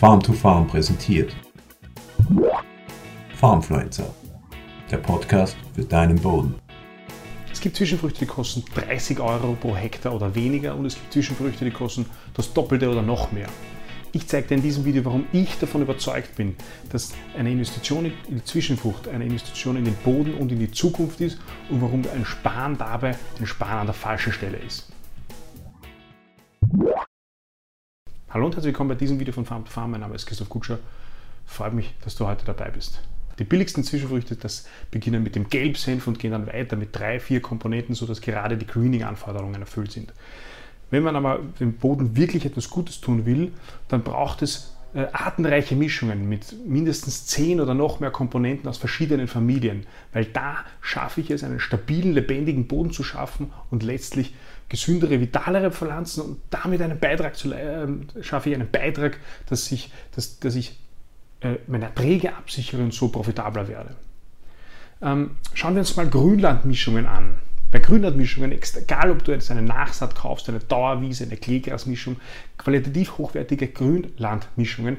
Farm to Farm präsentiert. Farmfluencer, der Podcast für deinen Boden. Es gibt Zwischenfrüchte, die kosten 30 Euro pro Hektar oder weniger und es gibt Zwischenfrüchte, die kosten das Doppelte oder noch mehr. Ich zeige dir in diesem Video, warum ich davon überzeugt bin, dass eine Investition in die Zwischenfrucht eine Investition in den Boden und in die Zukunft ist und warum ein Sparen dabei ein Sparen an der falschen Stelle ist. Hallo und herzlich willkommen bei diesem Video von Farm to Farm. Mein Name ist Christoph Kutscher. Freut mich, dass du heute dabei bist. Die billigsten Zwischenfrüchte, das beginnen mit dem Gelbsenf und gehen dann weiter mit drei, vier Komponenten, sodass gerade die Greening-Anforderungen erfüllt sind. Wenn man aber dem Boden wirklich etwas Gutes tun will, dann braucht es artenreiche Mischungen mit mindestens zehn oder noch mehr Komponenten aus verschiedenen Familien, weil da schaffe ich es, einen stabilen, lebendigen Boden zu schaffen und letztlich gesündere, vitalere Pflanzen und damit einen Beitrag zu äh, schaffe ich einen Beitrag, dass ich, dass, dass ich äh, meine Erträge absichere und so profitabler werde. Ähm, schauen wir uns mal Grünlandmischungen an. Bei Grünlandmischungen, egal ob du jetzt eine Nachsaat kaufst, eine Dauerwiese, eine Kleegrasmischung, qualitativ hochwertige Grünlandmischungen,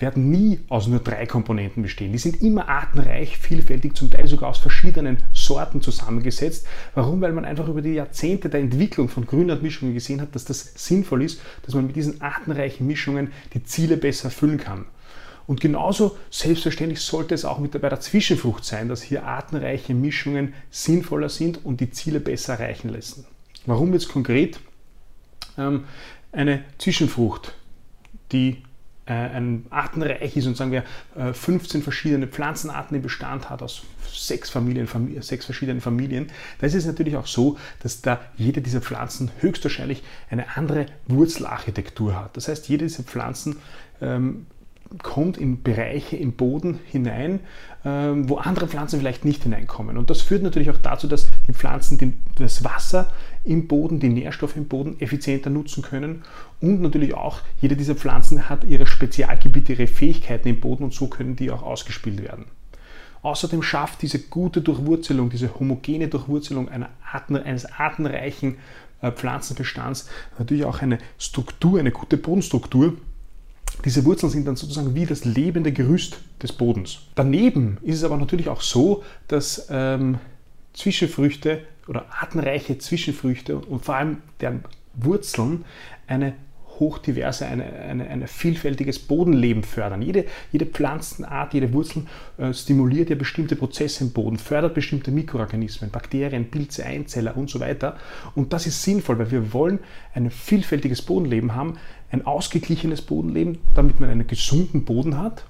werden nie aus nur drei Komponenten bestehen. Die sind immer artenreich, vielfältig, zum Teil sogar aus verschiedenen Sorten zusammengesetzt. Warum? Weil man einfach über die Jahrzehnte der Entwicklung von Grünlandmischungen gesehen hat, dass das sinnvoll ist, dass man mit diesen artenreichen Mischungen die Ziele besser erfüllen kann. Und genauso selbstverständlich sollte es auch mit bei der Zwischenfrucht sein, dass hier artenreiche Mischungen sinnvoller sind und die Ziele besser erreichen lassen. Warum jetzt konkret? Ähm, eine Zwischenfrucht, die äh, ein artenreich ist und sagen wir 15 äh, verschiedene Pflanzenarten im Bestand hat aus sechs, Familien, sechs verschiedenen Familien, da ist es natürlich auch so, dass da jede dieser Pflanzen höchstwahrscheinlich eine andere Wurzelarchitektur hat. Das heißt, jede dieser Pflanzen ähm, kommt in Bereiche im Boden hinein, ähm, wo andere Pflanzen vielleicht nicht hineinkommen. Und das führt natürlich auch dazu, dass die Pflanzen das Wasser im Boden, die Nährstoffe im Boden effizienter nutzen können. Und natürlich auch, jede dieser Pflanzen hat ihre Spezialgebiete, ihre Fähigkeiten im Boden und so können die auch ausgespielt werden. Außerdem schafft diese gute Durchwurzelung, diese homogene Durchwurzelung eines artenreichen äh, Pflanzenbestands natürlich auch eine Struktur, eine gute Bodenstruktur, diese Wurzeln sind dann sozusagen wie das lebende Gerüst des Bodens. Daneben ist es aber natürlich auch so, dass ähm, Zwischenfrüchte oder artenreiche Zwischenfrüchte und vor allem deren Wurzeln eine hochdiverse, ein eine, eine vielfältiges Bodenleben fördern. Jede, jede Pflanzenart, jede Wurzel äh, stimuliert ja bestimmte Prozesse im Boden, fördert bestimmte Mikroorganismen, Bakterien, Pilze, Einzeller und so weiter. Und das ist sinnvoll, weil wir wollen ein vielfältiges Bodenleben haben, ein ausgeglichenes Bodenleben, damit man einen gesunden Boden hat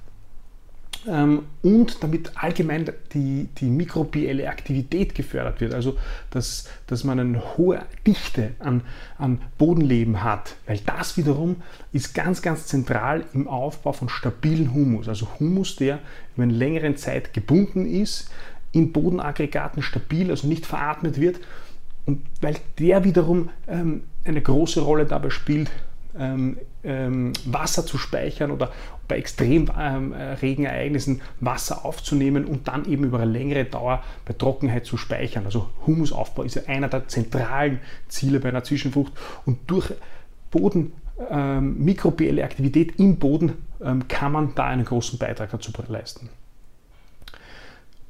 und damit allgemein die, die mikrobielle Aktivität gefördert wird, also dass, dass man eine hohe Dichte an, an Bodenleben hat, weil das wiederum ist ganz, ganz zentral im Aufbau von stabilen Humus, also Humus, der über eine längere Zeit gebunden ist, in Bodenaggregaten stabil, also nicht veratmet wird. Und weil der wiederum ähm, eine große Rolle dabei spielt, ähm, ähm, Wasser zu speichern oder bei Extremregenereignissen ähm, Wasser aufzunehmen und dann eben über eine längere Dauer bei Trockenheit zu speichern. Also Humusaufbau ist ja einer der zentralen Ziele bei einer Zwischenfrucht und durch Boden, ähm, mikrobielle Aktivität im Boden ähm, kann man da einen großen Beitrag dazu leisten.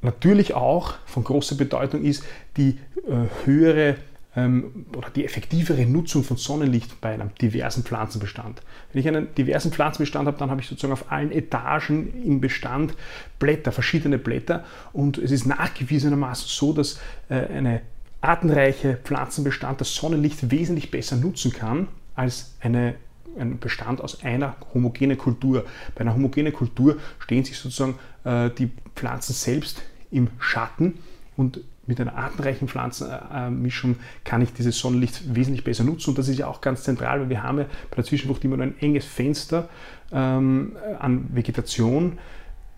Natürlich auch von großer Bedeutung ist die äh, höhere ähm, oder die effektivere Nutzung von Sonnenlicht bei einem diversen Pflanzenbestand. Wenn ich einen diversen Pflanzenbestand habe, dann habe ich sozusagen auf allen Etagen im Bestand Blätter, verschiedene Blätter und es ist nachgewiesenermaßen so, dass äh, eine artenreiche Pflanzenbestand das Sonnenlicht wesentlich besser nutzen kann als eine ein Bestand aus einer homogenen Kultur. Bei einer homogenen Kultur stehen sich sozusagen äh, die Pflanzen selbst im Schatten und mit einer artenreichen Pflanzenmischung kann ich dieses Sonnenlicht wesentlich besser nutzen. Und das ist ja auch ganz zentral, weil wir haben ja bei der Zwischenfrucht immer nur ein enges Fenster ähm, an Vegetation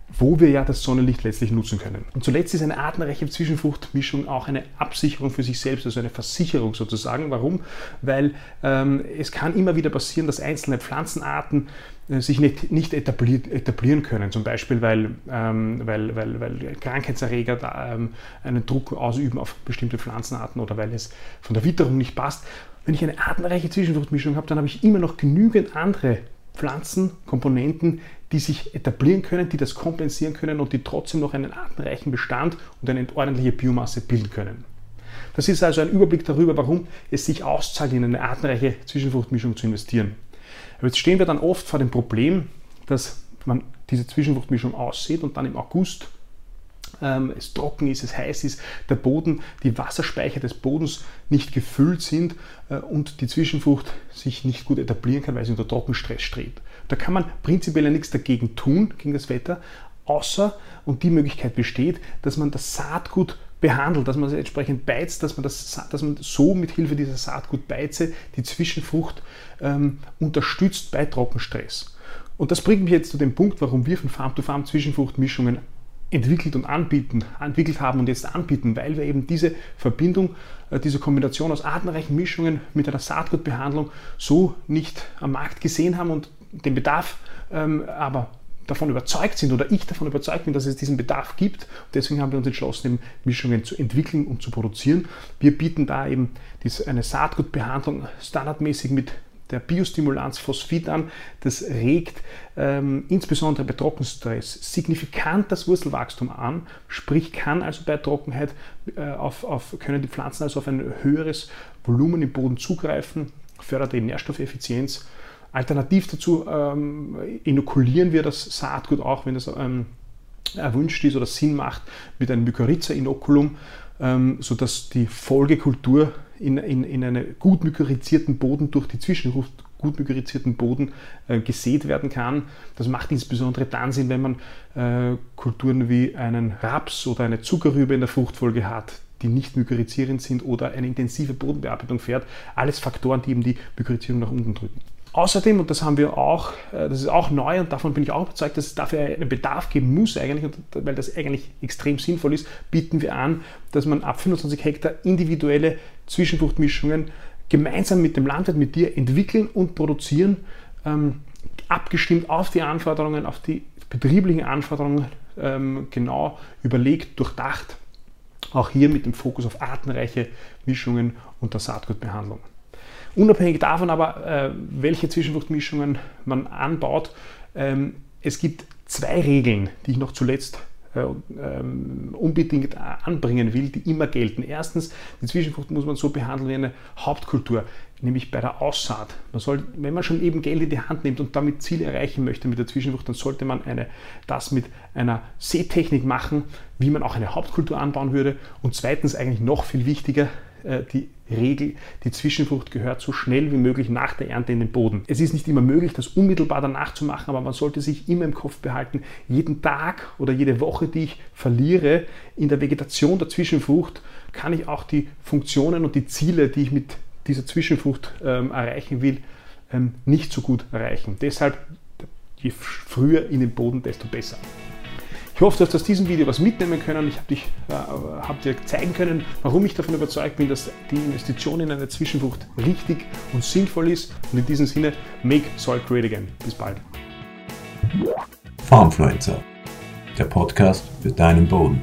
wo wir ja das Sonnenlicht letztlich nutzen können. Und zuletzt ist eine artenreiche Zwischenfruchtmischung auch eine Absicherung für sich selbst, also eine Versicherung sozusagen. Warum? Weil ähm, es kann immer wieder passieren, dass einzelne Pflanzenarten äh, sich nicht, nicht etablieren können, zum Beispiel weil, ähm, weil, weil, weil Krankheitserreger da, ähm, einen Druck ausüben auf bestimmte Pflanzenarten oder weil es von der Witterung nicht passt. Wenn ich eine artenreiche Zwischenfruchtmischung habe, dann habe ich immer noch genügend andere Pflanzen, Komponenten, die sich etablieren können, die das kompensieren können und die trotzdem noch einen artenreichen Bestand und eine ordentliche Biomasse bilden können. Das ist also ein Überblick darüber, warum es sich auszahlt, in eine artenreiche Zwischenfruchtmischung zu investieren. Aber jetzt stehen wir dann oft vor dem Problem, dass man diese Zwischenfruchtmischung aussieht und dann im August ähm, es trocken ist, es heiß ist, der Boden, die Wasserspeicher des Bodens nicht gefüllt sind äh, und die Zwischenfrucht sich nicht gut etablieren kann, weil sie unter Trockenstress strebt. Da kann man prinzipiell nichts dagegen tun, gegen das Wetter, außer, und die Möglichkeit besteht, dass man das Saatgut behandelt, dass man es entsprechend beizt, dass man, das, dass man so mit Hilfe dieser Saatgutbeize die Zwischenfrucht ähm, unterstützt bei Trockenstress. Und das bringt mich jetzt zu dem Punkt, warum wir von Farm to Farm Zwischenfruchtmischungen entwickelt und anbieten, entwickelt haben und jetzt anbieten, weil wir eben diese Verbindung, äh, diese Kombination aus artenreichen Mischungen mit einer Saatgutbehandlung so nicht am Markt gesehen haben und den Bedarf ähm, aber davon überzeugt sind oder ich davon überzeugt bin, dass es diesen Bedarf gibt. Und deswegen haben wir uns entschlossen, eben Mischungen zu entwickeln und zu produzieren. Wir bieten da eben eine Saatgutbehandlung standardmäßig mit der Biostimulanz Phosphid an. Das regt ähm, insbesondere bei Trockenstress signifikant das Wurzelwachstum an, sprich kann also bei Trockenheit äh, auf, auf, können die Pflanzen also auf ein höheres Volumen im Boden zugreifen, fördert eben Nährstoffeffizienz. Alternativ dazu ähm, inokulieren wir das Saatgut auch, wenn das ähm, erwünscht ist oder Sinn macht, mit einem Mykorrhiza-Inokulum, ähm, sodass die Folgekultur in, in, in einen gut mykorrhizierten Boden durch die Zwischenruft gut mykorrhizierten Boden äh, gesät werden kann. Das macht insbesondere dann Sinn, wenn man äh, Kulturen wie einen Raps oder eine Zuckerrübe in der Fruchtfolge hat, die nicht mykorrhizierend sind oder eine intensive Bodenbearbeitung fährt. Alles Faktoren, die eben die Mykorrhizierung nach unten drücken. Außerdem, und das haben wir auch, äh, das ist auch neu und davon bin ich auch überzeugt, dass es dafür einen Bedarf geben muss eigentlich, weil das eigentlich extrem sinnvoll ist, bieten wir an, dass man ab 25 Hektar individuelle Zwischenfruchtmischungen gemeinsam mit dem Landwirt, mit dir entwickeln und produzieren, ähm, abgestimmt auf die Anforderungen, auf die betrieblichen Anforderungen, ähm, genau überlegt, durchdacht. Auch hier mit dem Fokus auf artenreiche Mischungen und der Saatgutbehandlung. Unabhängig davon aber, äh, welche Zwischenfruchtmischungen man anbaut, ähm, es gibt zwei Regeln, die ich noch zuletzt unbedingt anbringen will, die immer gelten. Erstens, die Zwischenfrucht muss man so behandeln wie eine Hauptkultur, nämlich bei der Aussaat. Man soll, wenn man schon eben Geld in die Hand nimmt und damit Ziele erreichen möchte mit der Zwischenfrucht, dann sollte man eine, das mit einer Seetechnik machen, wie man auch eine Hauptkultur anbauen würde. Und zweitens, eigentlich noch viel wichtiger, äh, die Regel, die Zwischenfrucht gehört so schnell wie möglich nach der Ernte in den Boden. Es ist nicht immer möglich, das unmittelbar danach zu machen, aber man sollte sich immer im Kopf behalten, jeden Tag oder jede Woche, die ich verliere in der Vegetation der Zwischenfrucht, kann ich auch die Funktionen und die Ziele, die ich mit dieser Zwischenfrucht ähm, erreichen will, ähm, nicht so gut erreichen. Deshalb, je früher in den Boden, desto besser. Ich hoffe, du hast aus diesem Video was mitnehmen können. Ich habe äh, hab dir zeigen können, warum ich davon überzeugt bin, dass die Investition in eine Zwischenfrucht richtig und sinnvoll ist. Und in diesem Sinne, make soil great again. Bis bald. Farmfluencer, der Podcast für deinen Boden.